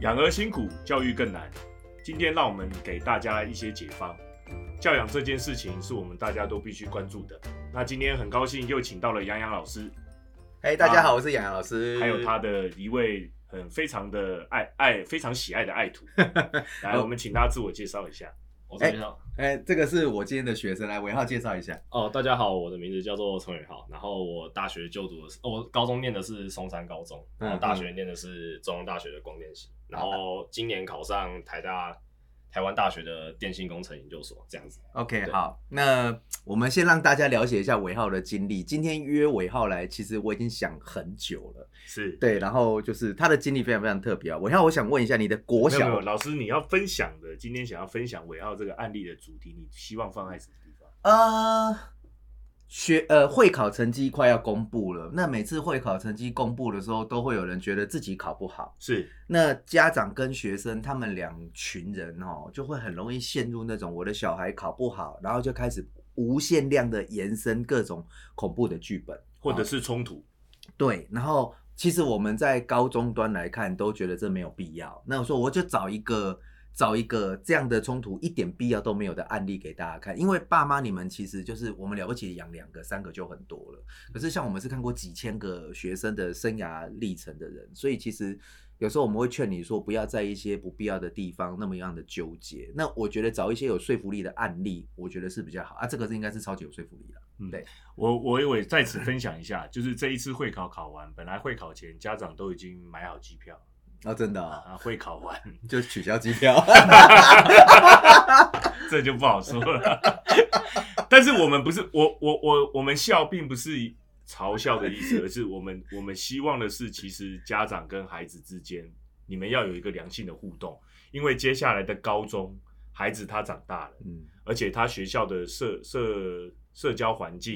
养儿辛苦，教育更难。今天让我们给大家一些解方。教养这件事情是我们大家都必须关注的。那今天很高兴又请到了杨洋老师，嘿，大家好，我是杨洋老师，还有他的一位很非常的爱爱非常喜爱的爱徒。来，我们请他自我介绍一下。我是伟浩，哎，这个是我今天的学生，来伟浩介绍一下。哦，大家好，我的名字叫做陈伟浩，然后我大学就读的是，我高中念的是松山高中，然后大学念的是中央大学的光电系，然后今年考上台大。台湾大学的电信工程研究所这样子。OK，好，那我们先让大家了解一下尾号的经历。今天约尾号来，其实我已经想很久了。是对，然后就是他的经历非常非常特别啊。尾号，我想问一下，你的国小老师，你要分享的，今天想要分享尾号这个案例的主题，你希望放在什么地方？呃。学呃会考成绩快要公布了，那每次会考成绩公布的时候，都会有人觉得自己考不好。是，那家长跟学生他们两群人哦，就会很容易陷入那种我的小孩考不好，然后就开始无限量的延伸各种恐怖的剧本，或者是冲突。对，然后其实我们在高中端来看，都觉得这没有必要。那我说我就找一个。找一个这样的冲突一点必要都没有的案例给大家看，因为爸妈你们其实就是我们了不起养两个三个就很多了，可是像我们是看过几千个学生的生涯历程的人，所以其实有时候我们会劝你说不要在一些不必要的地方那么样的纠结。那我觉得找一些有说服力的案例，我觉得是比较好啊。这个是应该是超级有说服力的。嗯，对我我也在此分享一下，就是这一次会考考完，本来会考前家长都已经买好机票。啊，真的啊，会考完。就取消机票，这就不好说了。但是我们不是我我我我们笑，并不是嘲笑的意思，而是我们我们希望的是，其实家长跟孩子之间，你们要有一个良性的互动，因为接下来的高中，孩子他长大了，嗯，而且他学校的社社社交环境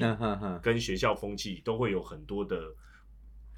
跟学校风气都会有很多的。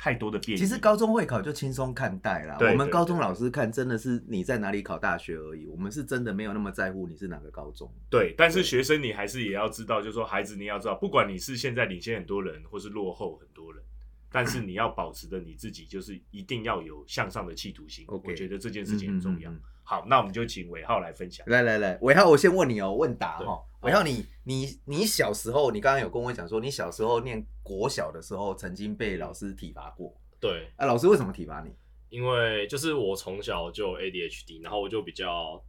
太多的变其实高中会考就轻松看待啦。我们高中老师看真的是你在哪里考大学而已，我们是真的没有那么在乎你是哪个高中。对，但是学生你还是也要知道，就是说孩子你要知道，不管你是现在领先很多人，或是落后很多人，但是你要保持的你自己就是一定要有向上的企图心。我觉得这件事情很重要。好，那我们就请伟浩来分享。来来来，伟浩，我先问你哦，问答哈。伟浩，你你你小时候，你刚刚有跟我讲说，你小时候念国小的时候，曾经被老师体罚过。对。啊，老师为什么体罚你？因为就是我从小就 ADHD，然后我就比较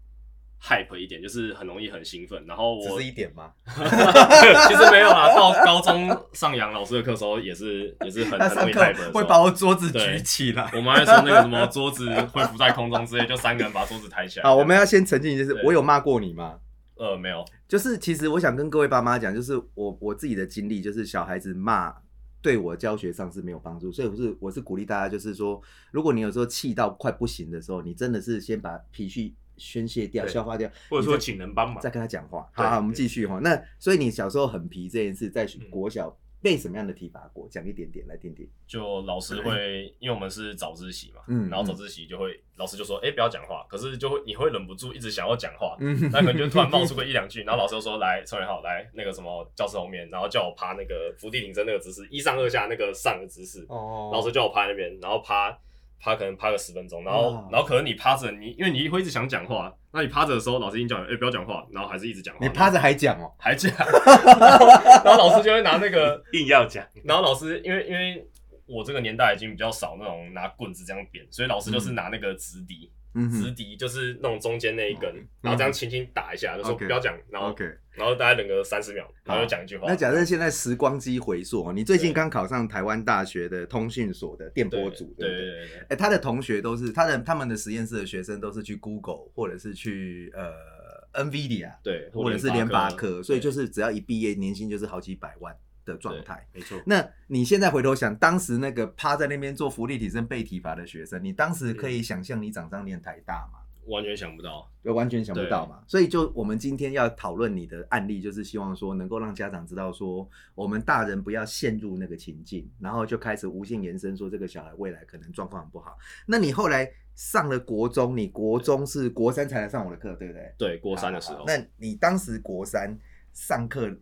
hype 一点，就是很容易很兴奋。然后我只是一点吗？其实没有啦，到高中上杨老师的课时候，也是也是很很容易 hype，会把我桌子举起来。我们还说那个什么桌子会浮在空中之类，就三个人把桌子抬起来。好，我们要先澄清一件事，我有骂过你吗？呃，没有。就是其实我想跟各位爸妈讲，就是我我自己的经历，就是小孩子骂对我教学上是没有帮助，所以我是我是鼓励大家，就是说，如果你有时候气到快不行的时候，你真的是先把脾气宣泄掉、消化掉，或者说请人帮忙，再跟他讲话。好，我们继续哈。那所以你小时候很皮这件事，在国小。被什么样的体罚过？讲一点点来听听。就老师会，因为我们是早自习嘛，嗯，然后早自习就会老师就说，哎，不要讲话。可是就会你会忍不住一直想要讲话，嗯，那可能就突然冒出个 一两句，然后老师就说，来，陈伟浩，来那个什么教室后面，然后叫我趴那个伏地挺身那个姿势，一上二下那个上的姿势。哦。老师叫我趴那边，然后趴。趴可能趴个十分钟，然后然后可能你趴着，你因为你会一直想讲话，那你趴着的时候，老师已经叫你，哎，不要讲话，然后还是一直讲话。你趴着还讲哦，还讲，然后老师就会拿那个 硬要讲，然后老师因为因为我这个年代已经比较少那种拿棍子这样扁，所以老师就是拿那个直笛。直笛就是那种中间那一根，然后这样轻轻打一下，就说不要讲，然后然后大概等个三十秒，然后就讲一句话。那假设现在时光机回溯，你最近刚考上台湾大学的通讯所的电波组，对。不对？哎，他的同学都是他的他们的实验室的学生，都是去 Google 或者是去呃 NVIDIA，对，或者是联发科，所以就是只要一毕业，年薪就是好几百万。的状态没错。那你现在回头想，当时那个趴在那边做福利体身被体罚的学生，你当时可以想象你长上念台大吗？完全想不到，就完全想不到嘛。所以就我们今天要讨论你的案例，就是希望说能够让家长知道说，我们大人不要陷入那个情境，然后就开始无限延伸说这个小孩未来可能状况很不好。那你后来上了国中，你国中是国三才来上我的课，对不对？对，国三的时候。那你当时国三上课？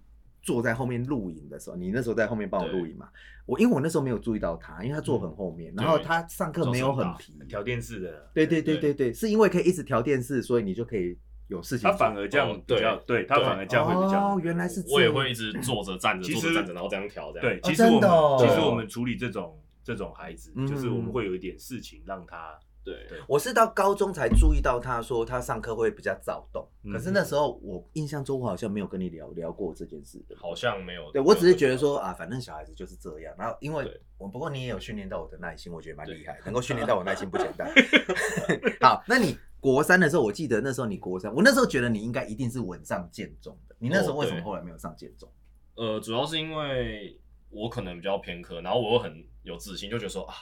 坐在后面录影的时候，你那时候在后面帮我录影嘛？我因为我那时候没有注意到他，因为他坐很后面，然后他上课没有很皮，调电视的。对对对对对，是因为可以一直调电视，所以你就可以有事情。他反而这样比较，对他反而这样会比较。哦，原来是。我也会一直坐着站着坐着站着，然后这样调这样。对，其实我们其实我们处理这种这种孩子，就是我们会有一点事情让他。对，我是到高中才注意到他说他上课会比较躁动，可是那时候我印象中我好像没有跟你聊聊过这件事，好像没有。对我只是觉得说啊，反正小孩子就是这样。然后因为我不过你也有训练到我的耐心，我觉得蛮厉害，能够训练到我耐心不简单。好，那你国三的时候，我记得那时候你国三，我那时候觉得你应该一定是稳上建中的。你那时候为什么后来没有上建中？呃，主要是因为我可能比较偏科，然后我又很有自信，就觉得说啊。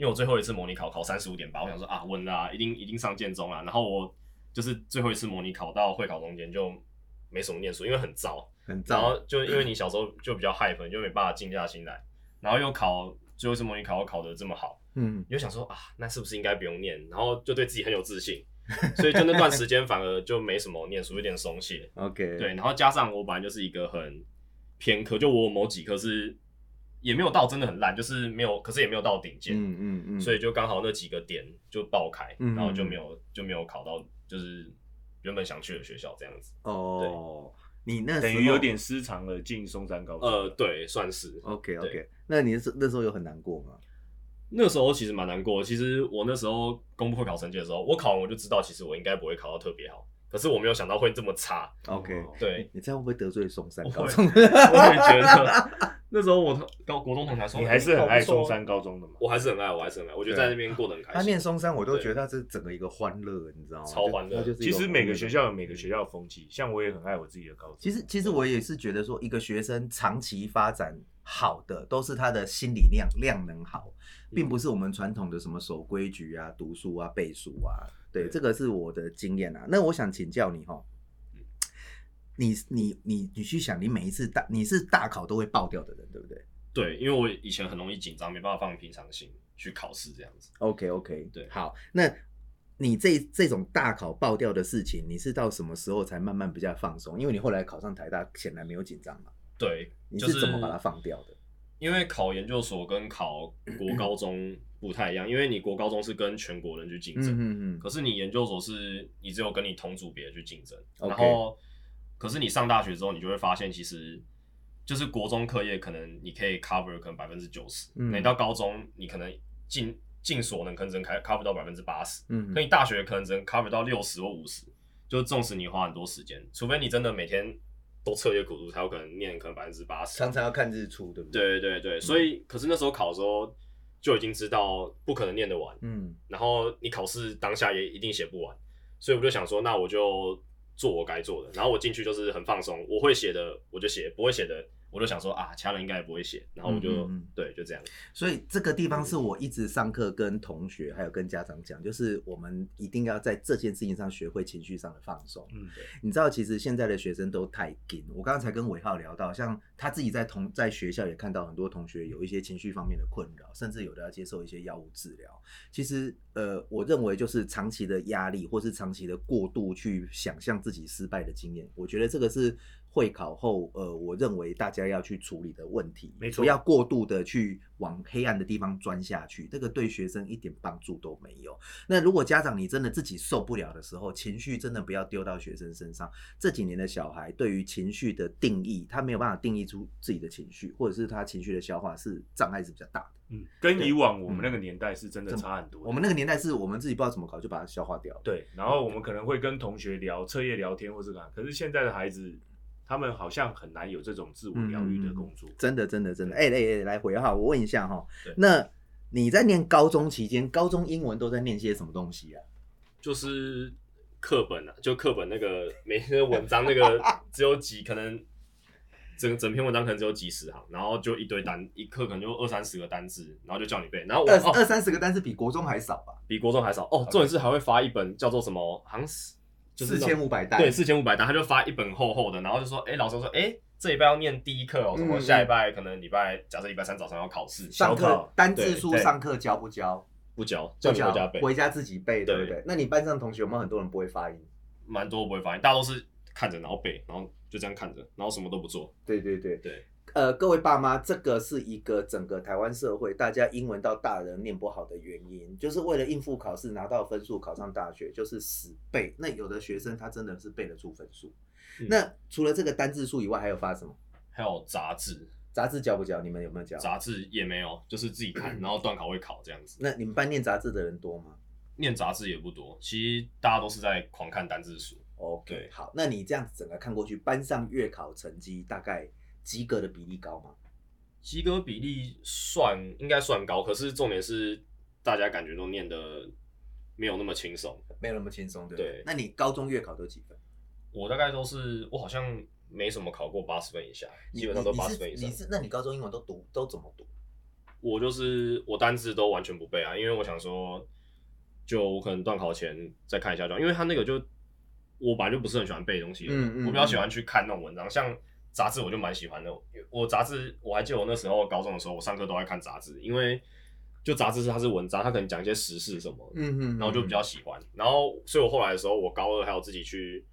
因为我最后一次模拟考考三十五点八，我想说啊稳啦，一定一定上建中啦。然后我就是最后一次模拟考到会考中间就没什么念书，因为很糟，很糟。然后就因为你小时候就比较害怕，就没办法静下心来。然后又考最后一次模拟考考得这么好，嗯，你就想说啊，那是不是应该不用念？然后就对自己很有自信，所以就那段时间反而就没什么念书，有点松懈。OK，对。然后加上我本来就是一个很偏科，就我某几科是。也没有到真的很烂，就是没有，可是也没有到顶尖，嗯嗯嗯，所以就刚好那几个点就爆开，然后就没有就没有考到就是原本想去的学校这样子。哦，你那等于有点失常了进松山高中。呃，对，算是。OK OK，那你是那时候有很难过吗？那时候其实蛮难过。其实我那时候公布会考成绩的时候，我考完我就知道，其实我应该不会考到特别好。可是我没有想到会这么差。OK，对你这样会不会得罪松山高中？我也觉得，那时候我高国中同学说，你还是很爱松山高中的嘛？我还是很爱，我还是很爱。我觉得在那边过得很开心。他念松山，我都觉得他是整个一个欢乐，你知道吗？超欢乐。其实每个学校有每个学校的风气，像我也很爱我自己的高中。其实，其实我也是觉得说，一个学生长期发展好的，都是他的心理量量能好，并不是我们传统的什么守规矩啊、读书啊、背书啊。对，这个是我的经验啊。那我想请教你哈。你你你你去想，你每一次大你是大考都会爆掉的人，对不对？对，因为我以前很容易紧张，没办法放平常心去考试这样子。OK OK，对，好，那你这这种大考爆掉的事情，你是到什么时候才慢慢比较放松？因为你后来考上台大，显然没有紧张嘛。对，你是怎么把它放掉的？因为考研究所跟考国高中不太一样，因为你国高中是跟全国人去竞争，嗯嗯，可是你研究所是你只有跟你同组别去竞争，然后。可是你上大学之后，你就会发现，其实就是国中课业可能你可以 cover 可能百分之九十，你到高中你可能尽尽所能可能只能 cover 到百分之八十，嗯，可你大学可能只能 cover 到六十或五十，就纵使你花很多时间，除非你真的每天都彻夜苦读，才有可能念可能百分之八十。常常要看日出，对不对？对对对，所以可是那时候考的时候就已经知道不可能念得完，嗯，然后你考试当下也一定写不完，所以我就想说，那我就。做我该做的，然后我进去就是很放松，我会写的我就写，不会写的。我就想说啊，其他人应该也不会写，然后我就对，就这样。所以这个地方是我一直上课跟同学还有跟家长讲，就是我们一定要在这件事情上学会情绪上的放松。嗯，你知道，其实现在的学生都太紧。我刚刚才跟伟浩聊到，像他自己在同在学校也看到很多同学有一些情绪方面的困扰，甚至有的要接受一些药物治疗。其实，呃，我认为就是长期的压力或是长期的过度去想象自己失败的经验，我觉得这个是。会考后，呃，我认为大家要去处理的问题，没错，不要过度的去往黑暗的地方钻下去，这个对学生一点帮助都没有。那如果家长你真的自己受不了的时候，情绪真的不要丢到学生身上。这几年的小孩对于情绪的定义，他没有办法定义出自己的情绪，或者是他情绪的消化是障碍是比较大的。嗯，跟以往我们那个年代是真的差很多。我们那个年代是我们自己不知道怎么搞就把它消化掉。对，然后我们可能会跟同学聊彻夜聊天或是干，可是现在的孩子。他们好像很难有这种自我疗愈的工作，真的，真的，真的。哎哎哎，来回哈，我问一下哈，那你在念高中期间，高中英文都在念些什么东西啊？就是课本啊，就课本那个每篇文章那个 只有几，可能整整篇文章可能只有几十行，然后就一堆单，一课可能就二三十个单字，然后就叫你背。然后二二三十个单词比国中还少吧？比国中还少哦。重点是还会发一本叫做什么，好像是。四千五百单，对，四千五百单，他就发一本厚厚的，然后就说，哎，老师说，哎，这礼拜要念第一课哦，什么下礼拜可能礼拜，假设礼拜三早上要考试，上课单字书上课教不教？不教，叫你回家背，回家自己背，对不对？那你班上同学有没有很多人不会发音？蛮多不会发音，大家都是看着，然后背，然后就这样看着，然后什么都不做。对对对对。呃，各位爸妈，这个是一个整个台湾社会大家英文到大人念不好的原因，就是为了应付考试拿到分数考上大学，就是死背。那有的学生他真的是背得出分数。那除了这个单字数以外，还有发什么？还有杂志。杂志教不教？你们有没有教？杂志也没有，就是自己看，然后段考会考这样子。那你们班念杂志的人多吗？念杂志也不多，其实大家都是在狂看单字书。OK，好，那你这样子整个看过去，班上月考成绩大概及格的比例高吗？及格比例算应该算高，可是重点是大家感觉都念的没有那么轻松，没有那么轻松，对对？那你高中月考都几分？我大概都是，我好像。没什么考过八十分以下，基本上都八十分以上。你是那你高中英文都读都怎么读？我就是我单字都完全不背啊，因为我想说，就我可能段考前再看一下就，因为他那个就我本来就不是很喜欢背东西，嗯嗯，我比较喜欢去看那种文章，像杂志我就蛮喜欢的。我杂志我还记得我那时候高中的时候，我上课都在看杂志，因为就杂志是它是文章，它可能讲一些时事什么，嗯嗯，然后就比较喜欢。然后所以我后来的时候，我高二还有自己去。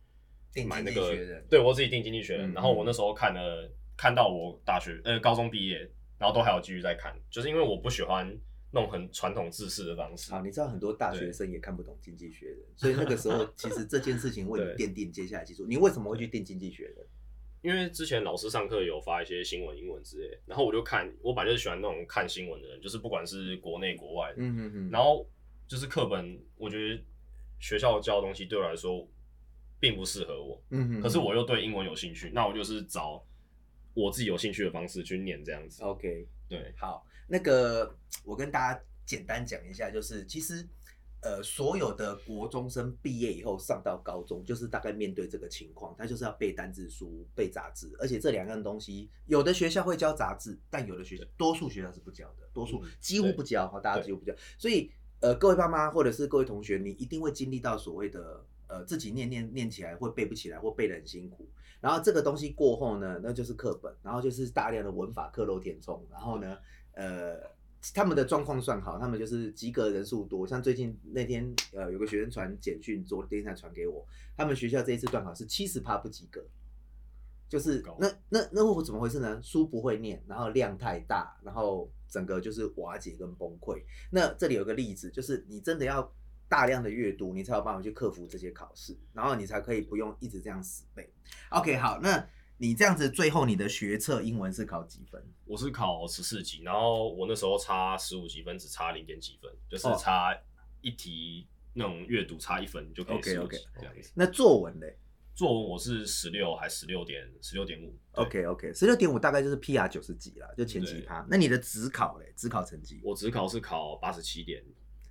买那个，对我自己订经济学人，然后我那时候看了，看到我大学呃高中毕业，然后都还有继续在看，就是因为我不喜欢那种很传统制式的方式。好，你知道很多大学生也看不懂经济学人，所以那个时候其实这件事情为你 奠定接下来基础。你为什么会去订经济学人？因为之前老师上课有发一些新闻、英文之类，然后我就看，我本来就是喜欢那种看新闻的人，就是不管是国内国外的，嗯嗯嗯，然后就是课本，我觉得学校教的东西对我来说。并不适合我，嗯哼，可是我又对英文有兴趣，那我就是找我自己有兴趣的方式去念这样子。OK，对，好，那个我跟大家简单讲一下，就是其实呃，所有的国中生毕业以后上到高中，就是大概面对这个情况，他就是要背单字书、背杂志，而且这两样东西，有的学校会教杂志，但有的学校，多数学校是不教的，多数几乎不教，哈，大家几乎不教。所以呃，各位爸妈或者是各位同学，你一定会经历到所谓的。呃，自己念念念起来会背不起来，或背得很辛苦。然后这个东西过后呢，那就是课本，然后就是大量的文法课漏填充。然后呢，呃，他们的状况算好，他们就是及格人数多。像最近那天，呃，有个学生传简讯，昨天才传给我，他们学校这一次段考是七十趴不及格，就是那那那我怎么回事呢？书不会念，然后量太大，然后整个就是瓦解跟崩溃。那这里有个例子，就是你真的要。大量的阅读，你才有办法去克服这些考试，然后你才可以不用一直这样死背。OK，好，那你这样子最后你的学测英文是考几分？我是考十四级，然后我那时候差十五几分，只差零点几分，就是差一题那种阅读差一分就可以 OK OK 这样子。那作文嘞？作文我是十六还十六点十六点五？OK OK，十六点五大概就是 PR 九十几了，就前几趴。那你的职考嘞？职考成绩？我职考是考八十七点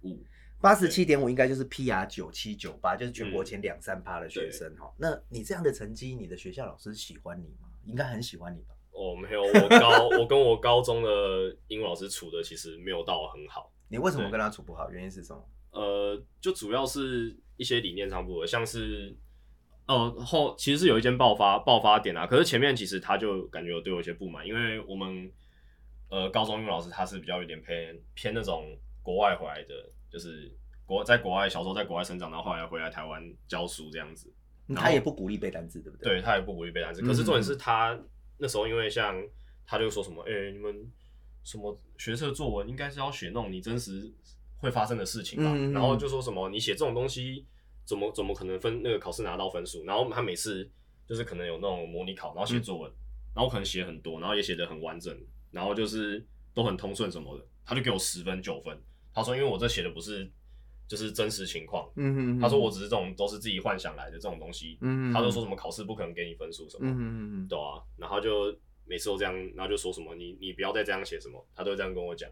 五。八十七点五应该就是 PR 九七九八，就是全国前两三趴的学生哈。那你这样的成绩，你的学校老师喜欢你吗？应该很喜欢你吧？哦，没有，我高我跟我高中的英文老师处的其实没有到很好。你为什么跟他处不好？原因是什么？呃，就主要是一些理念上不合，像是哦后其实是有一间爆发爆发点啊。可是前面其实他就感觉有对我有些不满，因为我们呃高中英文老师他是比较有点偏偏那种国外回来的。就是国在国外小时候在国外生长，然后后来回来台湾教书这样子。他也不鼓励背单词，对不对？对他也不鼓励背单词。可是重点是他那时候，因为像他就说什么，哎，你们什么学测作文应该是要写那种你真实会发生的事情吧？然后就说什么你写这种东西，怎么怎么可能分那个考试拿到分数？然后他每次就是可能有那种模拟考，然后写作文，然后可能写很多，然后也写的很完整，然后就是都很通顺什么的，他就给我十分九分。他说：“因为我这写的不是就是真实情况，嗯哼，他说我只是这种都是自己幻想来的这种东西，嗯他就说什么考试不可能给你分数什么，嗯嗯嗯对啊，然后就每次都这样，然后就说什么你你不要再这样写什么，他都这样跟我讲，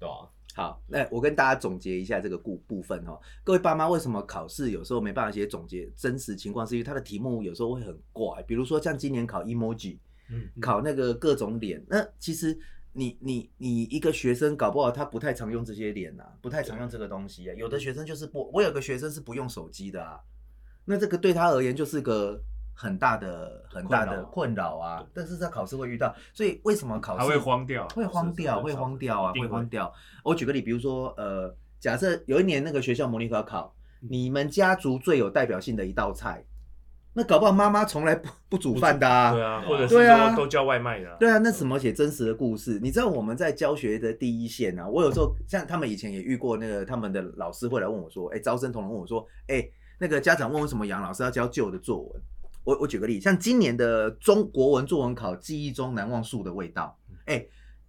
对啊。好，那我跟大家总结一下这个故部分哈，各位爸妈为什么考试有时候没办法写总结真实情况，是因为他的题目有时候会很怪，比如说像今年考 emoji，嗯，考那个各种脸，那其实。你你你一个学生搞不好他不太常用这些脸呐，不太常用这个东西啊。有的学生就是不，我有个学生是不用手机的啊，那这个对他而言就是个很大的很大的困扰啊。但是在考试会遇到，所以为什么考试会慌掉？会慌掉，会慌掉啊，会慌掉。我举个例，比如说呃，假设有一年那个学校模拟考考，你们家族最有代表性的一道菜，那搞不好妈妈从来不 不煮饭的啊。对啊，或者是对啊说都叫外卖的啊。对啊，那怎么写真实的故事？你知道我们在教学的第一线啊，我有时候像他们以前也遇过那个他们的老师会来问我说，哎，招生同仁问我说，哎，那个家长问为什么杨老师要教旧的作文？我我举个例，像今年的中国文作文考，记忆中难忘树的味道。哎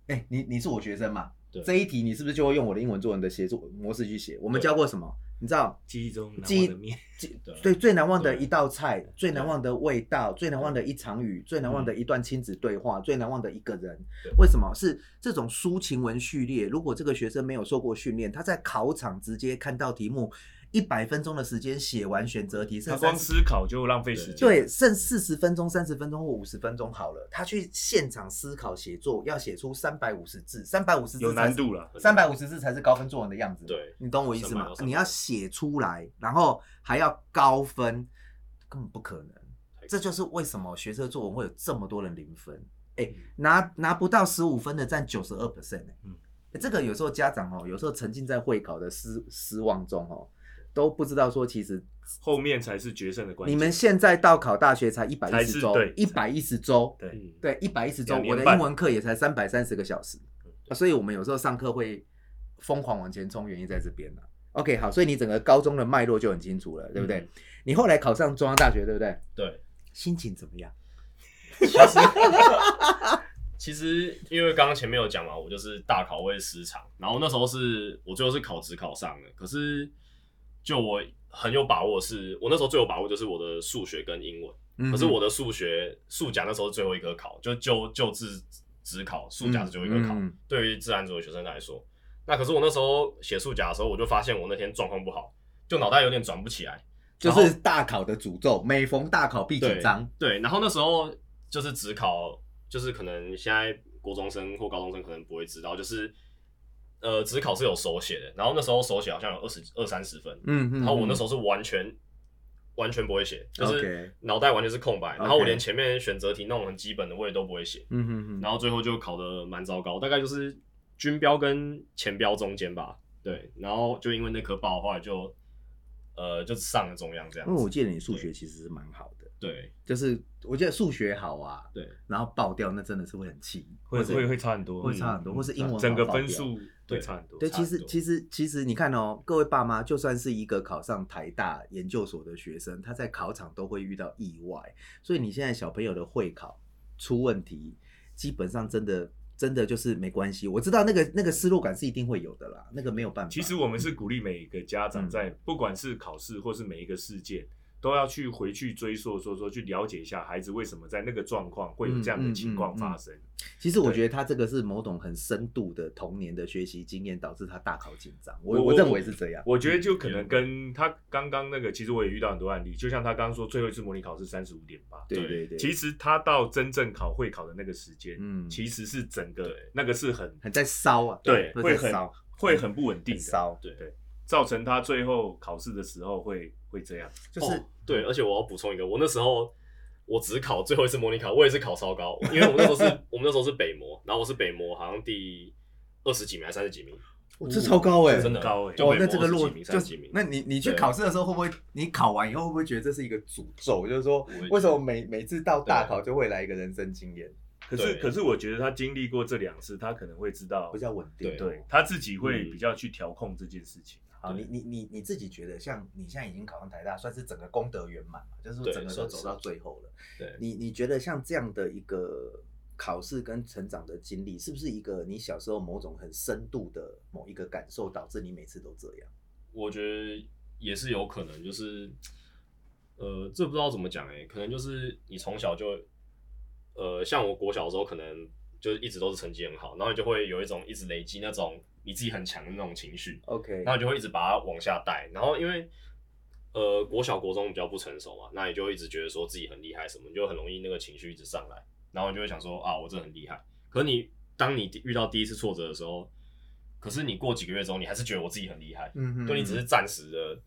哎，你你是我学生嘛？这一题你是不是就会用我的英文作文的写作模式去写？我们教过什么？你知道记忆中记忆的面，对最难忘的一道菜，最难忘的味道，最难忘的一场雨，最难忘的一段亲子对话，最难忘的一个人。为什么是这种抒情文序列？如果这个学生没有受过训练，他在考场直接看到题目。一百分钟的时间写完选择题，他光思考就浪费时间。对，剩四十分钟、三十分钟或五十分钟好了。他去现场思考写作，要写出三百五十字，三百五十字有难度了。三百五十字才是高分作文的样子。对，你懂我意思吗？你要写出来，然后还要高分，根本不可能。这就是为什么学测作文会有这么多人零分。哎，拿拿不到十五分的占九十二 percent。嗯，这个有时候家长哦，有时候沉浸在会考的失失望中哦。都不知道说，其实后面才是决胜的关键。你们现在到考大学才一百一十周，对，一百一十周，对对，一百一十周。我的英文课也才三百三十个小时，所以我们有时候上课会疯狂往前冲，原因在这边呢。OK，好，所以你整个高中的脉络就很清楚了，对不对？你后来考上中央大学，对不对？对，心情怎么样？其实，其实因为刚刚前面有讲嘛，我就是大考会失常，然后那时候是我最后是考职考上的，可是。就我很有把握，是我那时候最有把握就是我的数学跟英文。可是我的数学数甲那时候是最后一科考，就就就自只考数甲是最后一科考。对于自然组的学生来说，那可是我那时候写数甲的时候，我就发现我那天状况不好，就脑袋有点转不起来。就是大考的诅咒，每逢大考必紧张。对，然后那时候就是只考，就是可能现在国中生或高中生可能不会知道，就是。呃，只考是有手写的，然后那时候手写好像有二十二三十分，嗯嗯，然后我那时候是完全完全不会写，就是脑袋完全是空白，然后我连前面选择题那种很基本的我也都不会写，嗯嗯嗯，然后最后就考的蛮糟糕，大概就是军标跟前标中间吧，对，然后就因为那科爆的话就呃就上了中央这样，因为我记得你数学其实是蛮好的，对，就是我记得数学好啊，对，然后爆掉那真的是会很气，会会会差很多，会差很多，或是英文整个分数。对，差很多。对，其实其实其实你看哦，各位爸妈，就算是一个考上台大研究所的学生，他在考场都会遇到意外。所以你现在小朋友的会考出问题，基本上真的真的就是没关系。我知道那个那个失落感是一定会有的啦，那个没有办法。其实我们是鼓励每一个家长在不管是考试或是每一个事件。都要去回去追溯，说说去了解一下孩子为什么在那个状况会有这样的情况发生。其实我觉得他这个是某种很深度的童年的学习经验导致他大考紧张。我我认为是这样。我觉得就可能跟他刚刚那个，其实我也遇到很多案例，就像他刚刚说最后一次模拟考是三十五点八。对对对。其实他到真正考会考的那个时间，嗯，其实是整个那个是很很在烧啊，对，会很会很不稳定，烧，对对。造成他最后考试的时候会会这样，就是对，而且我要补充一个，我那时候我只考最后一次模拟考，我也是考超高，因为我那时候是 我们那时候是北模，然后我是北模，好像第二十几名还是三十几名，我这超高哎，真的高哎，哦，那这个落就几名，那你你去考试的时候会不会，你考完以后会不会觉得这是一个诅咒？就是说，为什么每每次到大考就会来一个人生经验？可是可是我觉得他经历过这两次，他可能会知道比较稳定，对他自己会比较去调控这件事情。好，你你你你自己觉得，像你现在已经考上台大，算是整个功德圆满嘛？就是整个都走到最后了。对，你你觉得像这样的一个考试跟成长的经历，是不是一个你小时候某种很深度的某一个感受，导致你每次都这样？我觉得也是有可能，就是呃，这不知道怎么讲哎，可能就是你从小就呃，像我国小的时候，可能就是一直都是成绩很好，然后你就会有一种一直累积那种。你自己很强的那种情绪，OK，然后你就会一直把它往下带，然后因为呃国小国中比较不成熟嘛，那你就一直觉得说自己很厉害什么，你就很容易那个情绪一直上来，然后你就会想说啊我真的很厉害。可是你当你遇到第一次挫折的时候，可是你过几个月之后，你还是觉得我自己很厉害，嗯嗯，就你只是暂时的，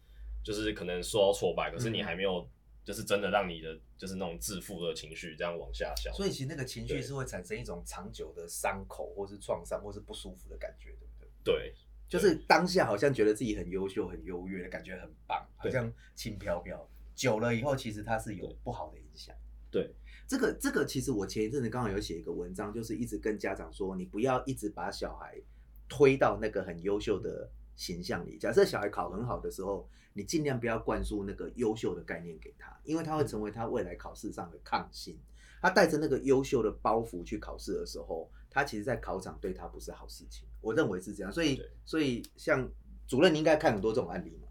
就是可能受到挫败，可是你还没有就是真的让你的就是那种自负的情绪这样往下消。所以其实那个情绪是会产生一种长久的伤口，或是创伤，或是不舒服的感觉对不对。对，就是当下好像觉得自己很优秀、很优越的感觉，很棒，好像轻飘飘。久了以后，其实它是有不好的影响。对，这个这个其实我前一阵子刚好有写一个文章，就是一直跟家长说，你不要一直把小孩推到那个很优秀的形象里。假设小孩考很好的时候，你尽量不要灌输那个优秀的概念给他，因为他会成为他未来考试上的抗性。他带着那个优秀的包袱去考试的时候，他其实，在考场对他不是好事情。我认为是这样，所以，所以像主任，你应该看很多这种案例嘛。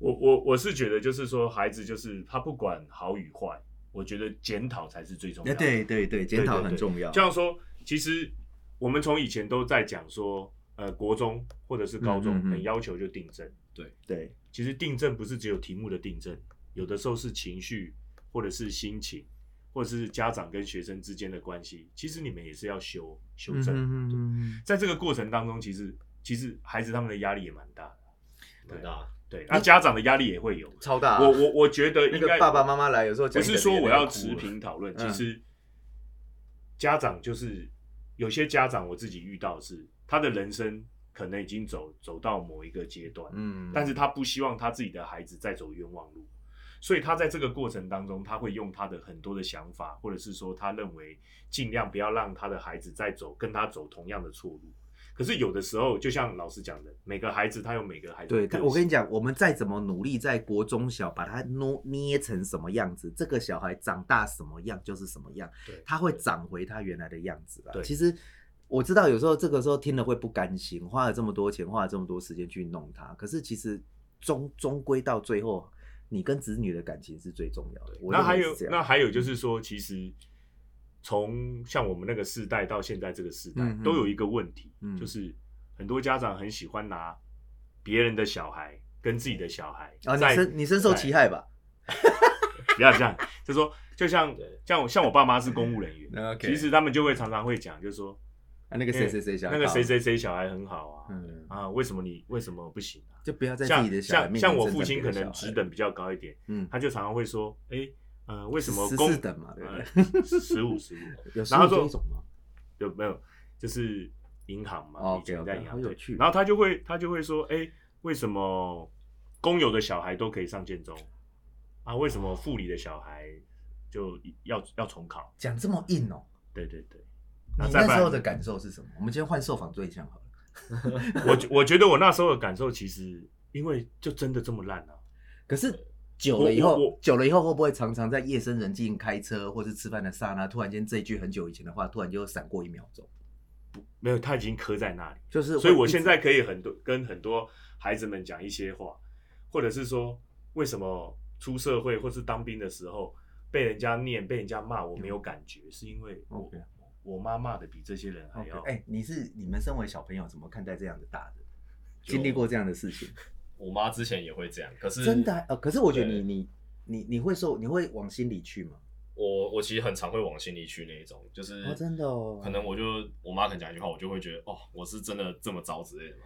我我我是觉得，就是说，孩子就是他不管好与坏，我觉得检讨才是最重要。对对对，检讨很重要。这样说，其实我们从以前都在讲说，呃，国中或者是高中很要求就订正。对对，其实订正不是只有题目的订正，有的时候是情绪或者是心情。或者是家长跟学生之间的关系，其实你们也是要修修正。嗯在这个过程当中，其实其实孩子他们的压力也蛮大的，很大。对，那家长的压力也会有超大。我我我觉得应该爸爸妈妈来有时候不是说我要持平讨论，其实家长就是有些家长我自己遇到是他的人生可能已经走走到某一个阶段，嗯，但是他不希望他自己的孩子再走冤枉路。所以他在这个过程当中，他会用他的很多的想法，或者是说他认为尽量不要让他的孩子再走跟他走同样的错路。可是有的时候，就像老师讲的，每个孩子他有每个孩子。对，我跟你讲，我们再怎么努力，在国中小把他捏捏成什么样子，这个小孩长大什么样就是什么样。对，他会长回他原来的样子了。对，其实我知道有时候这个时候听了会不甘心，花了这么多钱，花了这么多时间去弄它，可是其实终终归到最后。你跟子女的感情是最重要的。那还有，那还有就是说，其实从像我们那个世代到现在这个时代，都有一个问题，就是很多家长很喜欢拿别人的小孩跟自己的小孩啊，你深你深受其害吧？不要这样，就说就像像像我爸妈是公务人员，其实他们就会常常会讲，就是说。那个谁谁谁小那个谁谁谁小孩很好啊，嗯啊，为什么你为什么不行啊？就不要在自己的小孩像我父亲可能职等比较高一点，嗯，他就常常会说，哎，呃，为什么公等嘛，对不对？十五十五，然后说有没有？就是银行嘛，以前在银行对，然后他就会他就会说，哎，为什么公有的小孩都可以上建中啊？为什么副理的小孩就要要重考？讲这么硬哦？对对对。你那时候的感受是什么？我们今天换受访对象好了。我我觉得我那时候的感受，其实因为就真的这么烂啊。可是久了以后，久了以后会不会常常在夜深人静开车或是吃饭的刹那，突然间这一句很久以前的话，突然就闪过一秒钟？不，没有，他已经刻在那里。就是，所以我现在可以很多跟很多孩子们讲一些话，或者是说，为什么出社会或是当兵的时候被人家念、被人家骂，我没有感觉，是因为我。我妈骂的比这些人还要。哎，你是你们身为小朋友怎么看待这样的大人？经历过这样的事情，我妈之前也会这样。可是真的呃，可是我觉得你你你你会受，你会往心里去吗？我我其实很常会往心里去那一种，就是真的哦。可能我就我妈可能讲一句话，我就会觉得哦，我是真的这么糟之类的吗？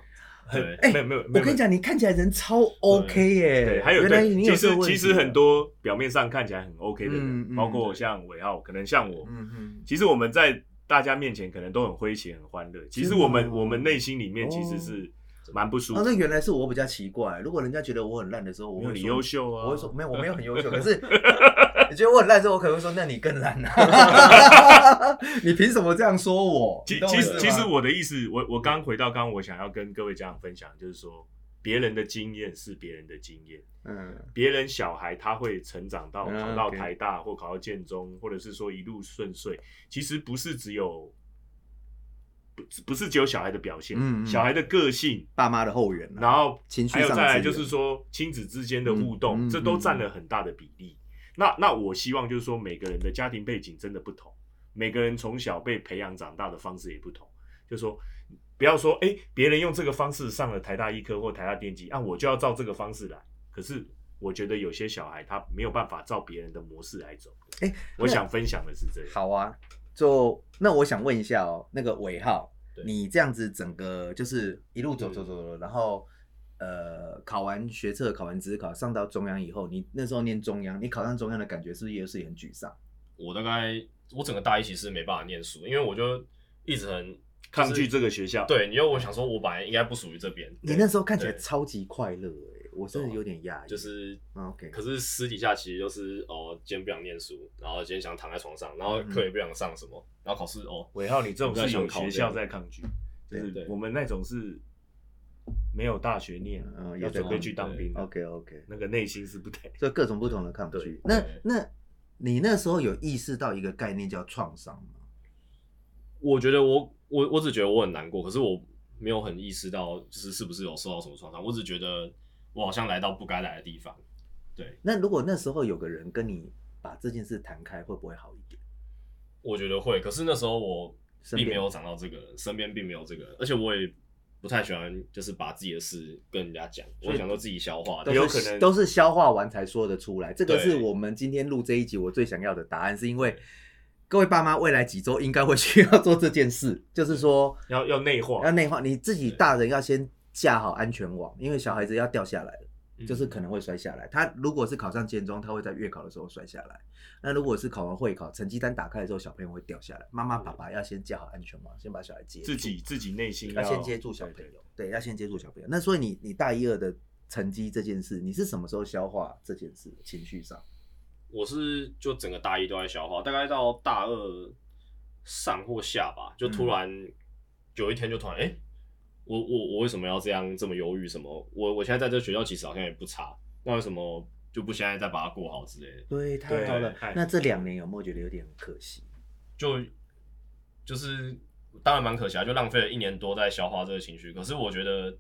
对，哎，没有没有，我跟你讲，你看起来人超 OK 耶。对，还有对，其实其实很多表面上看起来很 OK 的人，包括像伟浩，可能像我，嗯嗯，其实我们在。大家面前可能都很诙谐、很欢乐，其实我们我们内心里面其实是蛮不舒服。那原来是我比较奇怪。如果人家觉得我很烂的时候，我会你优秀啊，我会说没有，我没有很优秀。可是 你觉得我很烂之后，我可能会说那你更烂啊！你凭什么这样说我？其其实其实我的意思，我我刚回到刚刚我想要跟各位家长分享，就是说。别人的经验是别人的经验，嗯，别人小孩他会成长到考到台大或考到建中，或者是说一路顺遂，其实不是只有不不是只有小孩的表现，嗯，小孩的个性，爸妈的后援，然后还有再来就是说亲子之间的互动，这都占了很大的比例。那那我希望就是说每个人的家庭背景真的不同，每个人从小被培养长大的方式也不同，就说。不要说哎，别人用这个方式上了台大医科或台大电机，啊，我就要照这个方式来。可是我觉得有些小孩他没有办法照别人的模式来走。哎，我想分享的是这样。好啊，就那我想问一下哦，那个尾号，你这样子整个就是一路走走走走，然后呃考完学测，考完职考，上到中央以后，你那时候念中央，你考上中央的感觉是不是也是很沮丧？我大概我整个大一其实没办法念书，因为我就一直很。抗拒这个学校，对，因为我想说，我本来应该不属于这边。你那时候看起来超级快乐哎，我真的有点压抑。就是 OK，可是私底下其实就是哦，今天不想念书，然后今天想躺在床上，然后课也不想上什么，然后考试哦。尾浩，你这种是有学校在抗拒，就是我们那种是没有大学念，嗯要准备去当兵。OK OK，那个内心是不对，所以各种不同的抗拒。那那你那时候有意识到一个概念叫创伤吗？我觉得我我我只觉得我很难过，可是我没有很意识到就是是不是有受到什么创伤。我只觉得我好像来到不该来的地方。对。那如果那时候有个人跟你把这件事谈开，会不会好一点？我觉得会。可是那时候我并没有找到这个人，身边并没有这个人，而且我也不太喜欢就是把自己的事跟人家讲。我想说自己消化，有可能都是消化完才说得出来。这个是我们今天录这一集我最想要的答案，是因为。各位爸妈，未来几周应该会需要做这件事，就是说要要内化，要内化。你自己大人要先架好安全网，因为小孩子要掉下来了，就是可能会摔下来。他如果是考上建中，他会在月考的时候摔下来。那如果是考完会考，成绩单打开的时候，小朋友会掉下来。妈妈爸爸要先架好安全帽，先把小孩接自己自己内心要先接住小朋友，对，要先接住小朋友。那所以你你大一二的成绩这件事，你是什么时候消化这件事？情绪上？我是就整个大一都在消化，大概到大二上或下吧，就突然有一天就突然，哎，我我我为什么要这样这么犹豫？什么？我我现在在这学校其实好像也不差，那为什么就不现在再把它过好之类的？对，太好了。那这两年有没有觉得有点可惜？就就是当然蛮可惜啊，就浪费了一年多在消化这个情绪。可是我觉得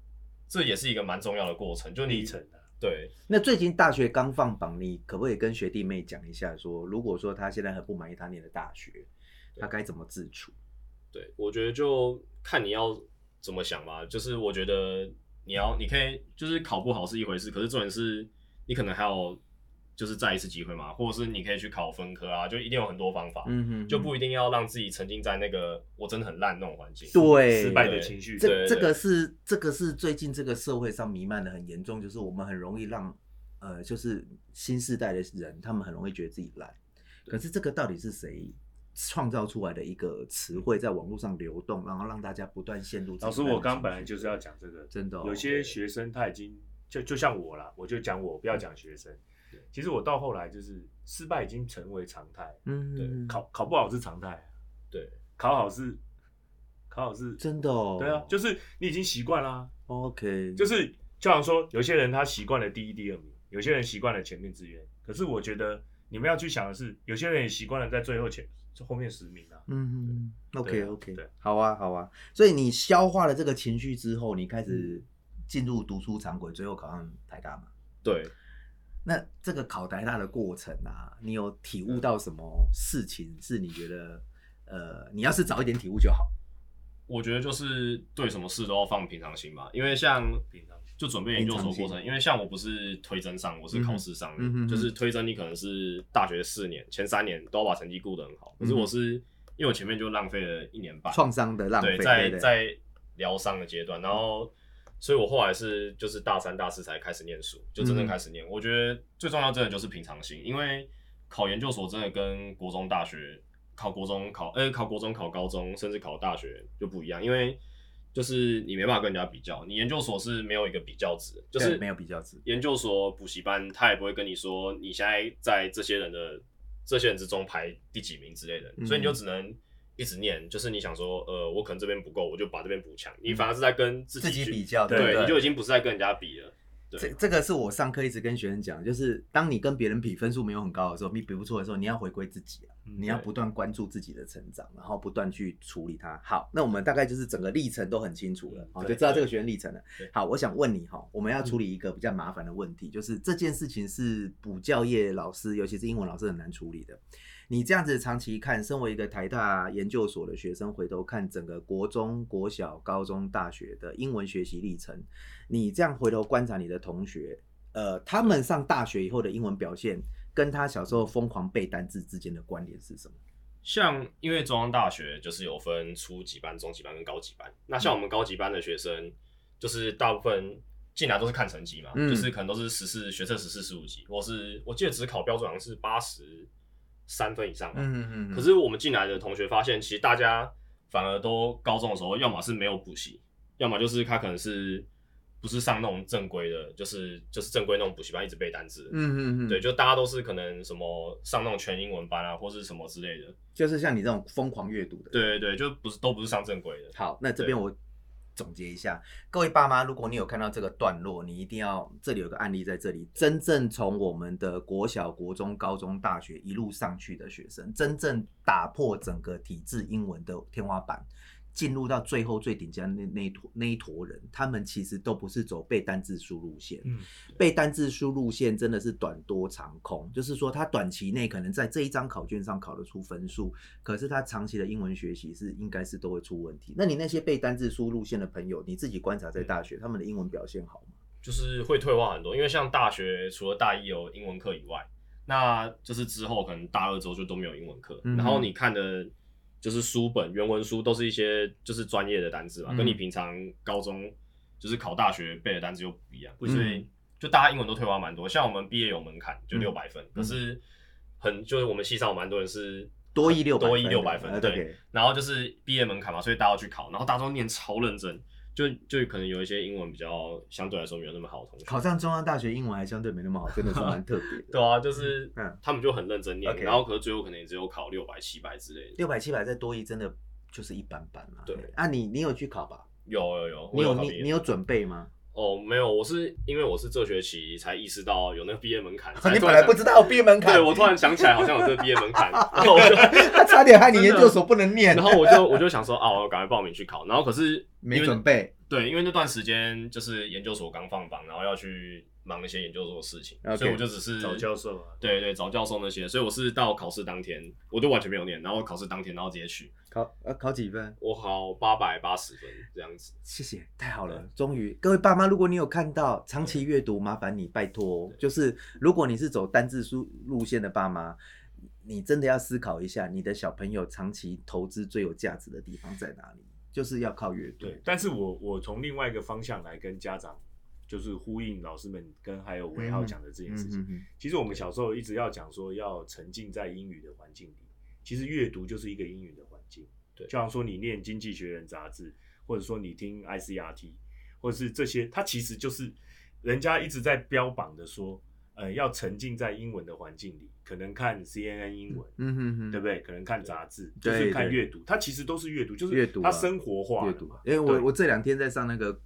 这也是一个蛮重要的过程，就历程的。对，那最近大学刚放榜，你可不可以跟学弟妹讲一下，说如果说他现在很不满意他念的大学，他该怎么自处？对，我觉得就看你要怎么想吧。就是我觉得你要，你可以就是考不好是一回事，可是重点是你可能还有。就是再一次机会嘛，或者是你可以去考分科啊，就一定有很多方法，嗯哼，就不一定要让自己沉浸在那个我真的很烂那种环境，对，失败的情绪，这这个是这个是最近这个社会上弥漫的很严重，就是我们很容易让呃，就是新时代的人，他们很容易觉得自己烂，可是这个到底是谁创造出来的一个词汇，在网络上流动，然后让大家不断陷入？老师，我刚本来就是要讲这个，真的，有些学生他已经就就像我了，我就讲我，不要讲学生。其实我到后来就是失败已经成为常态，嗯，对，考考不好是常态，对，考好是考好是真的哦，对啊，就是你已经习惯啦，OK，就是就像说有些人他习惯了第一、第二名，有些人习惯了前面志愿，可是我觉得你们要去想的是，有些人也习惯了在最后前后面十名啊，嗯嗯，OK OK，对，好啊好啊，所以你消化了这个情绪之后，你开始进入读书常轨，最后考上台大嘛，对。那这个考台大的过程啊，你有体悟到什么事情？是你觉得，呃，你要是早一点体悟就好。我觉得就是对什么事都要放平常心吧，因为像就准备研究所过程，因为像我不是推甄上，我是考试上，就是推甄你可能是大学四年前三年都要把成绩顾得很好，可是我是因为我前面就浪费了一年半，创伤的浪费，在在疗伤的阶段，然后。所以我后来是就是大三大四才开始念书，就真正开始念。我觉得最重要真的就是平常心，因为考研究所真的跟国中、大学考国中、考呃考国中、考高中，甚至考大学就不一样，因为就是你没办法跟人家比较，你研究所是没有一个比较值，就是没有比较值。研究所补习班他也不会跟你说你现在在这些人的这些人之中排第几名之类的，所以你就只能。一直念，就是你想说，呃，我可能这边不够，我就把这边补强。你反而是在跟自己比较，对，你就已经不是在跟人家比了。这这个是我上课一直跟学生讲，就是当你跟别人比分数没有很高的时候，你比不错的时候，你要回归自己啊，你要不断关注自己的成长，然后不断去处理它。好，那我们大概就是整个历程都很清楚了，好，就知道这个学生历程了。好，我想问你哈，我们要处理一个比较麻烦的问题，就是这件事情是补教业老师，尤其是英文老师很难处理的。你这样子长期看，身为一个台大研究所的学生，回头看整个国中国小、高中、大学的英文学习历程，你这样回头观察你的同学，呃，他们上大学以后的英文表现，跟他小时候疯狂背单字之间的关联是什么？像因为中央大学就是有分初级班、中级班跟高级班，那像我们高级班的学生，就是大部分进来都是看成绩嘛，就是可能都是十四学测十四十五级，我是我记得只考标准好像是八十。三分以上嘛，嗯嗯嗯。可是我们进来的同学发现，其实大家反而都高中的时候，要么是没有补习，要么就是他可能是不不是上那种正规的，就是就是正规那种补习班一直背单词。嗯嗯嗯，对，就大家都是可能什么上那种全英文班啊，或是什么之类的。就是像你这种疯狂阅读的。对对对，就不是都不是上正规的。好，那这边我总结一下，各位爸妈，如果你有看到这个段落，你一定要这里有个案例在这里，真正从我们的国小、国中、高中、大学一路上去的学生，真正打破整个体制英文的天花板。进入到最后最顶尖那那一坨那一坨人，他们其实都不是走背单字书路线。嗯，背单字书路线真的是短多长空，就是说他短期内可能在这一张考卷上考得出分数，可是他长期的英文学习是应该是都会出问题。那你那些背单字书路线的朋友，你自己观察在大学，他们的英文表现好吗？就是会退化很多，因为像大学除了大一有英文课以外，那就是之后可能大二之后就都没有英文课，然后你看的。就是书本原文书都是一些就是专业的单词嘛，跟你平常高中就是考大学背的单词又不一样，所以就大家英文都退化蛮多。像我们毕业有门槛，就六百分，可是很就是我们系上有蛮多人是多一六多一六百分，对。然后就是毕业门槛嘛，所以大家要去考，然后大家都念超认真。就就可能有一些英文比较相对来说没有那么好的同学，考上中央大学英文还相对没那么好，真的是 蛮特别。对啊，就是嗯他们就很认真念，然后可是最后可能也只有考六百七百之类的。六百七百再多一真的就是一般般啦。对，啊你你有去考吧？有有有，你有你你有准备吗？哦，没有，我是因为我是这学期才意识到有那个毕业门槛。你本来不知道有毕业门槛？对，我突然想起来好像有这个毕业门槛，然后我就 他差点害你研究所不能念。然后我就我就想说啊，我赶快报名去考。然后可是没准备。对，因为那段时间就是研究所刚放榜，然后要去忙一些研究所的事情，所以我就只是找教授。对对，找教授那些，所以我是到考试当天，我就完全没有念，然后考试当天，然后直接去考。呃，考几分？我考八百八十分这样子。谢谢，太好了，终于，各位爸妈，如果你有看到长期阅读，麻烦你拜托，就是如果你是走单字书路线的爸妈，你真的要思考一下，你的小朋友长期投资最有价值的地方在哪里？就是要靠阅读。对，但是我我从另外一个方向来跟家长，就是呼应老师们跟还有韦浩讲的这件事情。其实我们小时候一直要讲说要沉浸在英语的环境里，其实阅读就是一个英语的环境。对，就像说你念《经济学人》杂志，或者说你听 ICRT，或者是这些，它其实就是人家一直在标榜的说。呃，要沉浸在英文的环境里，可能看 CNN 英文，嗯哼哼，对不对？可能看杂志，就是看阅读，它其实都是阅读，就是阅读，它生活化阅读。因为我我这两天在上那个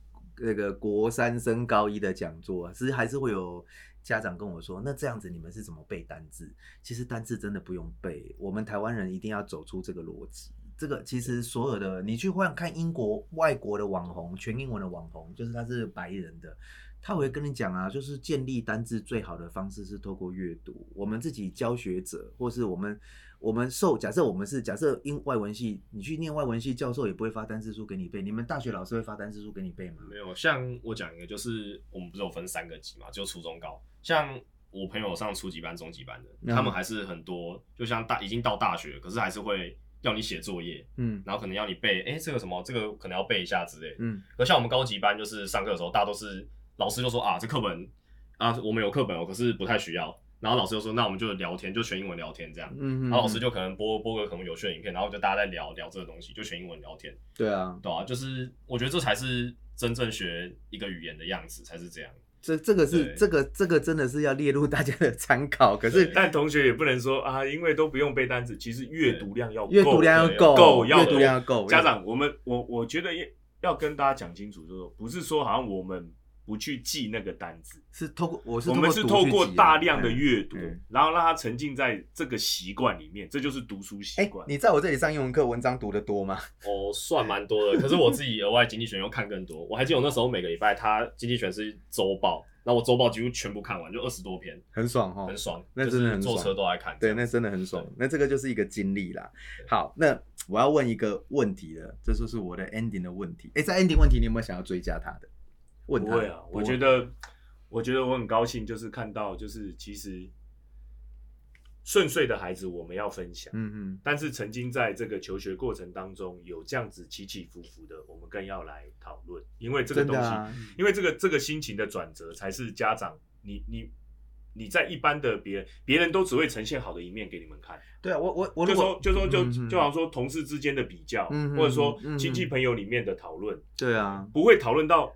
那个国三升高一的讲座啊，其实还是会有家长跟我说，那这样子你们是怎么背单字？其实单字真的不用背，我们台湾人一定要走出这个逻辑。这个其实所有的你去换看英国外国的网红，全英文的网红，就是他是白人的。他会跟你讲啊，就是建立单字最好的方式是透过阅读。我们自己教学者，或是我们我们受假设我们是假设英外文系，你去念外文系，教授也不会发单字书给你背。你们大学老师会发单字书给你背吗？没有。像我讲一个，就是我们不是有分三个级嘛，就初中高。像我朋友上初级班、中级班的，他们还是很多，就像大已经到大学，可是还是会要你写作业，嗯，然后可能要你背，哎，这个什么，这个可能要背一下之类，嗯。而像我们高级班，就是上课的时候，大家都是。老师就说啊，这课本啊，我们有课本哦，可是不太需要。然后老师就说，那我们就聊天，就全英文聊天这样。嗯然后老师就可能播播个可能有趣的影片，然后就大家在聊聊这个东西，就全英文聊天。对啊，对啊，就是我觉得这才是真正学一个语言的样子，才是这样。这这个是这个这个真的是要列入大家的 参考。可是但同学也不能说啊，因为都不用背单词，其实阅读量要阅读量要够，够阅读量要够。家长，我们我我觉得要要跟大家讲清楚，就是不是说好像我们。不去记那个单字，是透过我是我们是透过大量的阅读，然后让他沉浸在这个习惯里面，这就是读书习惯。你在我这里上英文课，文章读的多吗？哦，算蛮多的。可是我自己额外经济学又看更多。我还记得我那时候每个礼拜，他经济学是周报，那我周报几乎全部看完，就二十多篇，很爽哈，很爽。那真的很坐车都爱看，对，那真的很爽。那这个就是一个经历啦。好，那我要问一个问题了，这就是我的 ending 的问题。哎，在 ending 问题，你有没有想要追加他的？不会啊，我觉得，我觉得我很高兴，就是看到，就是其实顺遂的孩子我们要分享，嗯嗯，但是曾经在这个求学过程当中有这样子起起伏伏的，我们更要来讨论，因为这个东西，因为这个这个心情的转折，才是家长你你你在一般的别人，别人都只会呈现好的一面给你们看，对啊，我我我就说就说就就好像说同事之间的比较，或者说亲戚朋友里面的讨论，对啊，不会讨论到。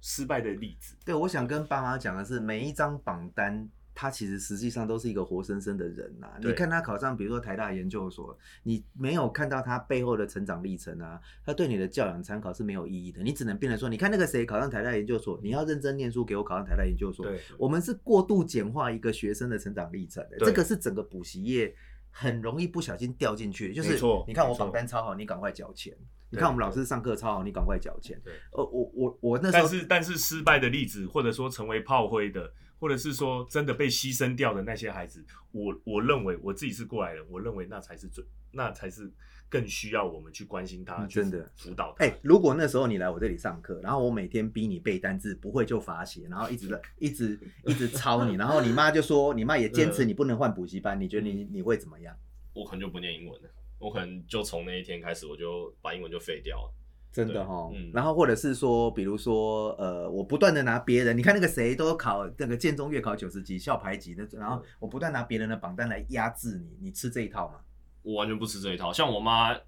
失败的例子。对，我想跟爸妈讲的是，每一张榜单。他其实实际上都是一个活生生的人呐，你看他考上，比如说台大研究所，你没有看到他背后的成长历程啊，他对你的教养参考是没有意义的。你只能变成说，你看那个谁考上台大研究所，你要认真念书，给我考上台大研究所。我们是过度简化一个学生的成长历程，这个是整个补习业很容易不小心掉进去。就是你看我榜单超好，你赶快缴钱；你看我们老师上课超好，你赶快缴钱。对呃，我我我那时候，但是但是失败的例子，或者说成为炮灰的。或者是说真的被牺牲掉的那些孩子，我我认为我自己是过来人，我认为那才是最，那才是更需要我们去关心他，真的辅导他。哎，如果那时候你来我这里上课，然后我每天逼你背单字，不会就罚写，然后一直一直一直抄你，然后你妈就说，你妈也坚持你不能换补习班，你觉得你你会怎么样？我可能就不念英文了，我可能就从那一天开始，我就把英文就废掉了。真的哈，然后或者是说，比如说，呃，我不断的拿别人，你看那个谁都考那个建中月考九十级校排级的，然后我不断拿别人的榜单来压制你，你吃这一套吗？我完全不吃这一套。像我妈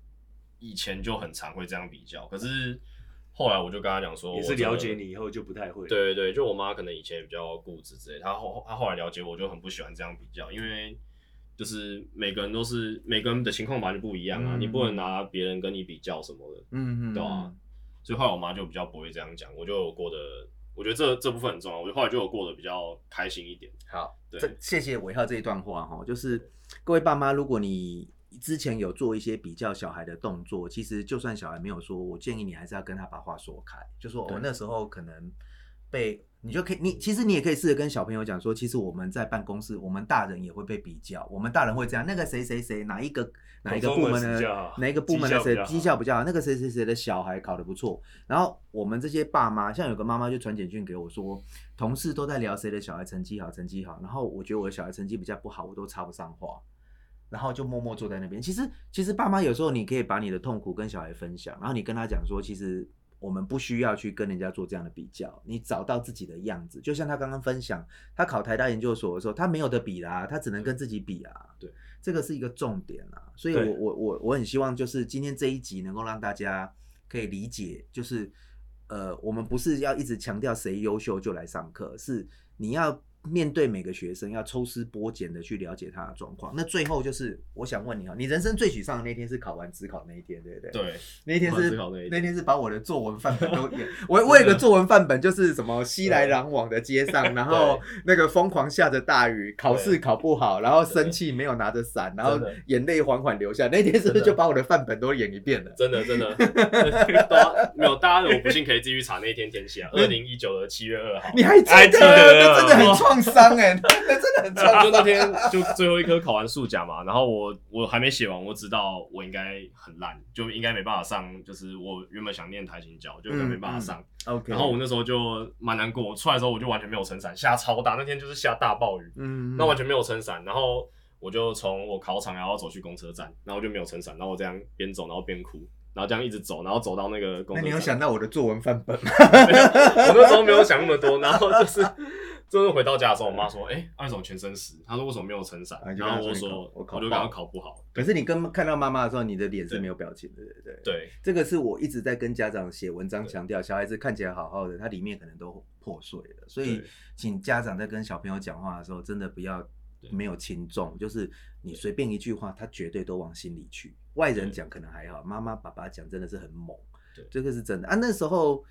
以前就很常会这样比较，可是后来我就跟她讲说，也是了解你以后就不太会。对对对，就我妈可能以前也比较固执之类，她后她后来了解我就很不喜欢这样比较，因为就是每个人都是每个人的情况完全不一样啊，你不能拿别人跟你比较什么的，嗯嗯，对啊？所以后来我妈就比较不会这样讲，我就过得，我觉得这这部分很重要。我就后来就有过得比较开心一点。好，对，谢谢伟浩这一段话哈，就是各位爸妈，如果你之前有做一些比较小孩的动作，其实就算小孩没有说，我建议你还是要跟他把话说开，就说我那时候可能被。你就可以，你其实你也可以试着跟小朋友讲说，其实我们在办公室，我们大人也会被比较，我们大人会这样，那个谁谁谁哪一个哪一个部门的哪一个部门的谁绩效比较好，那个谁谁谁的小孩考得不错，然后我们这些爸妈，像有个妈妈就传简讯给我说，同事都在聊谁的小孩成绩好，成绩好，然后我觉得我的小孩成绩比较不好，我都插不上话，然后就默默坐在那边。其实其实爸妈有时候你可以把你的痛苦跟小孩分享，然后你跟他讲说，其实。我们不需要去跟人家做这样的比较，你找到自己的样子。就像他刚刚分享，他考台大研究所的时候，他没有的比啦，他只能跟自己比啊。对，这个是一个重点啊。所以，我我我我很希望，就是今天这一集能够让大家可以理解，就是呃，我们不是要一直强调谁优秀就来上课，是你要。面对每个学生，要抽丝剥茧的去了解他的状况。那最后就是，我想问你啊，你人生最沮丧的那天是考完职考那一天，对不对？对，那天是那天是把我的作文范本都演。我我有个作文范本，就是什么熙来攘往的街上，然后那个疯狂下着大雨，考试考不好，然后生气没有拿着伞，然后眼泪缓缓流下。那天是不是就把我的范本都演一遍了？真的真的，没有大家我不信可以继续查那一天天气啊，二零一九的七月二号，你还记得？那真的很错。创伤哎，那真的很创伤。就那天，就最后一科考完数甲嘛，然后我我还没写完，我知道我应该很烂，就应该没办法上。就是我原本想念台琴教，就没办法上。OK。然后我那时候就蛮难过，我出来的时候我就完全没有撑伞，下超大，那天就是下大暴雨，嗯，那完全没有撑伞。然后我就从我考场然后走去公车站，然后就没有撑伞，然后我这样边走然后边哭。然后这样一直走，然后走到那个。那你有想到我的作文范本吗？我那时候没有想那么多。然后就是，最后回到家的时候，我妈说：“哎，为什么全身湿？”她说：“为什么没有撑伞？”然后我说：“我考就刚刚考不好。”可是你跟看到妈妈的时候，你的脸是没有表情的，对对？对，这个是我一直在跟家长写文章强调，小孩子看起来好好的，他里面可能都破碎了。所以，请家长在跟小朋友讲话的时候，真的不要没有轻重，就是你随便一句话，他绝对都往心里去。外人讲可能还好，妈妈爸爸讲真的是很猛，对，这个是真的啊。那时候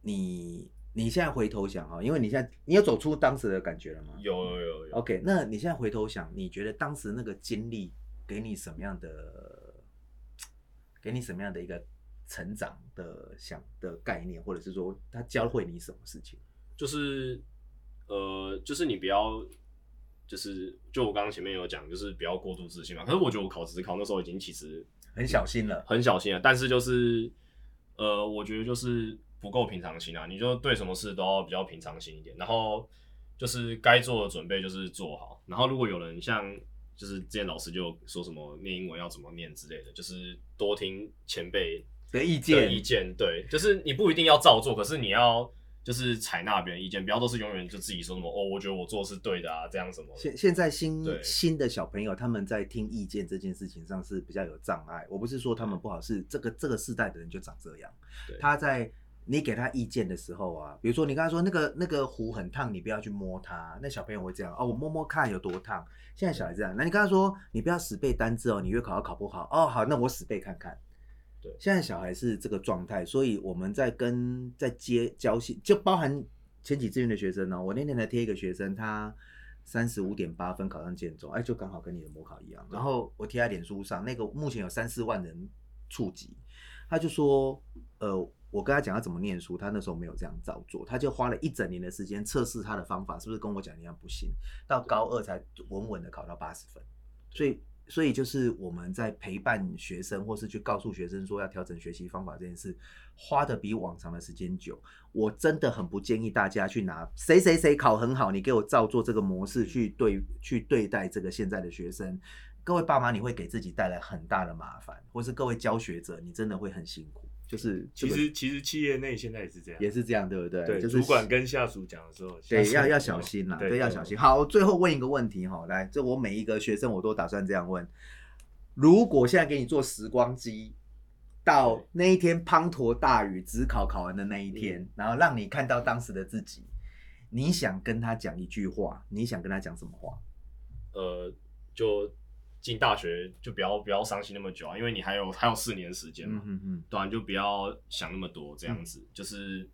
你你现在回头想哈，因为你现在你有走出当时的感觉了吗？有有有有。OK，那你现在回头想，你觉得当时那个经历给你什么样的，给你什么样的一个成长的想的概念，或者是说他教会你什么事情？就是呃，就是你不要。就是，就我刚刚前面有讲，就是不要过度自信嘛。可是我觉得我考职考那时候已经其实很小心了，很小心了。但是就是，呃，我觉得就是不够平常心啊。你就对什么事都要比较平常心一点，然后就是该做的准备就是做好。然后如果有人像，就是之前老师就说什么念英文要怎么念之类的，就是多听前辈的意见。意见对，就是你不一定要照做，可是你要。就是采纳别人意见，不要都是永远就自己说什么哦，我觉得我做是对的啊，这样什么。现现在新新的小朋友他们在听意见这件事情上是比较有障碍。我不是说他们不好，是这个这个世代的人就长这样。他在你给他意见的时候啊，比如说你刚才说那个那个壶很烫，你不要去摸它，那小朋友会这样哦，我摸摸看有多烫。现在小孩这样，那你跟他说你不要死背单字哦，你月考要考不好哦，好，那我死背看看。对，现在小孩是这个状态，所以我们在跟在接交信，就包含前几志愿的学生呢。我那天才贴一个学生，他三十五点八分考上建中，哎，就刚好跟你的模考一样。然后我贴在脸书上，那个目前有三四万人触及，他就说，呃。我跟他讲要怎么念书，他那时候没有这样照做，他就花了一整年的时间测试他的方法是不是跟我讲一样不行，到高二才稳稳的考到八十分。所以，所以就是我们在陪伴学生，或是去告诉学生说要调整学习方法这件事，花的比往常的时间久。我真的很不建议大家去拿谁谁谁考很好，你给我照做这个模式去对去对待这个现在的学生。各位爸妈，你会给自己带来很大的麻烦，或是各位教学者，你真的会很辛苦。就是，其实其实企业内现在也是这样，也是这样，对不对？对，就是主管跟下属讲的时候，对，要要小心啦，对，要小心。好，最后问一个问题哈，来，这我每一个学生我都打算这样问：如果现在给你做时光机，到那一天滂沱大雨，只考考完的那一天，然后让你看到当时的自己，你想跟他讲一句话，你想跟他讲什么话？呃，就。进大学就不要不要伤心那么久啊，因为你还有还有四年时间嘛，对啊，就不要想那么多，这样子就是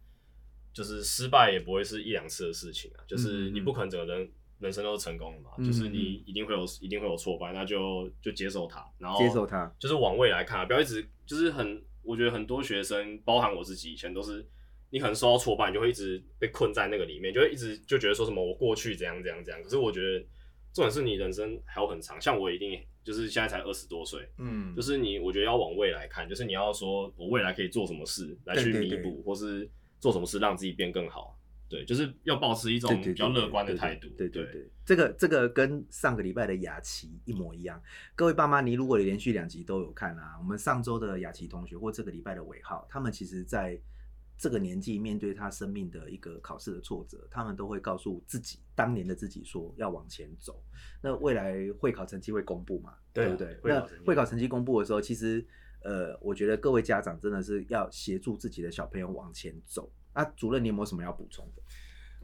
就是失败也不会是一两次的事情啊，就是你不可能整个人人生都是成功的嘛，就是你一定会有一定会有挫败，那就就接受它，然后接受它，就是往未来看啊，不要一直就是很，我觉得很多学生，包含我自己以前都是，你可能受到挫败，你就会一直被困在那个里面，就会一直就觉得说什么我过去怎样怎样怎样，可是我觉得。重点是你人生还有很长，像我一定就是现在才二十多岁，嗯，就是你，我觉得要往未来看，就是你要说我未来可以做什么事来去弥补，或是做什么事让自己变更好，对，就是要保持一种比较乐观的态度，对对对，这个这个跟上个礼拜的雅琪一模一样。各位爸妈，你如果连续两集都有看啊，我们上周的雅琪同学或这个礼拜的尾号，他们其实在。这个年纪面对他生命的一个考试的挫折，他们都会告诉自己当年的自己说要往前走。那未来会考成绩会公布嘛？对不对？那会考成绩公布的时候，其实呃，我觉得各位家长真的是要协助自己的小朋友往前走。那主任，你有没有什么要补充的？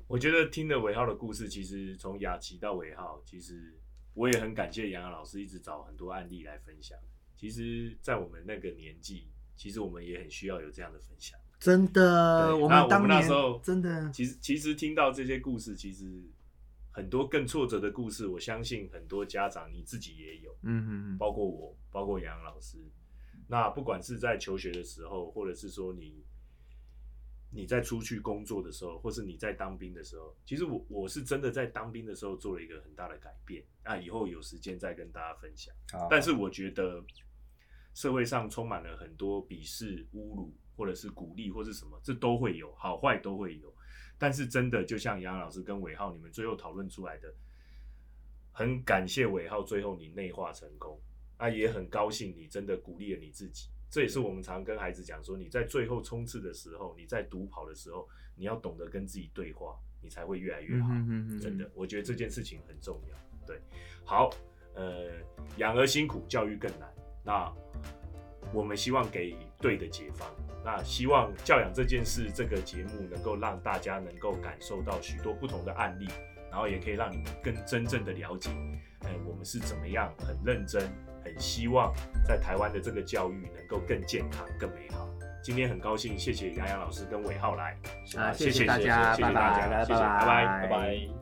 我觉得听了尾浩的故事，其实从雅琪到尾浩，其实我也很感谢杨洋老师一直找很多案例来分享。其实，在我们那个年纪，其实我们也很需要有这样的分享。真的，我们当年真的，其实其实听到这些故事，其实很多更挫折的故事，我相信很多家长你自己也有，嗯嗯嗯，包括我，包括杨老师。那不管是在求学的时候，或者是说你你在出去工作的时候，或是你在当兵的时候，其实我我是真的在当兵的时候做了一个很大的改变。那以后有时间再跟大家分享。但是我觉得社会上充满了很多鄙视、侮辱。或者是鼓励，或是什么，这都会有，好坏都会有。但是真的，就像杨老师跟伟浩你们最后讨论出来的，很感谢伟浩最后你内化成功，啊，也很高兴你真的鼓励了你自己。这也是我们常跟孩子讲说，你在最后冲刺的时候，你在独跑的时候，你要懂得跟自己对话，你才会越来越好。真的，我觉得这件事情很重要。对，好，呃，养儿辛苦，教育更难。那我们希望给对的解方。那希望教养这件事，这个节目能够让大家能够感受到许多不同的案例，然后也可以让你们更真正的了解，呃，我们是怎么样很认真，很希望在台湾的这个教育能够更健康、更美好。今天很高兴，谢谢杨洋老师跟伟浩来，啊，谢谢大家，谢谢大家，谢谢，拜拜，拜拜。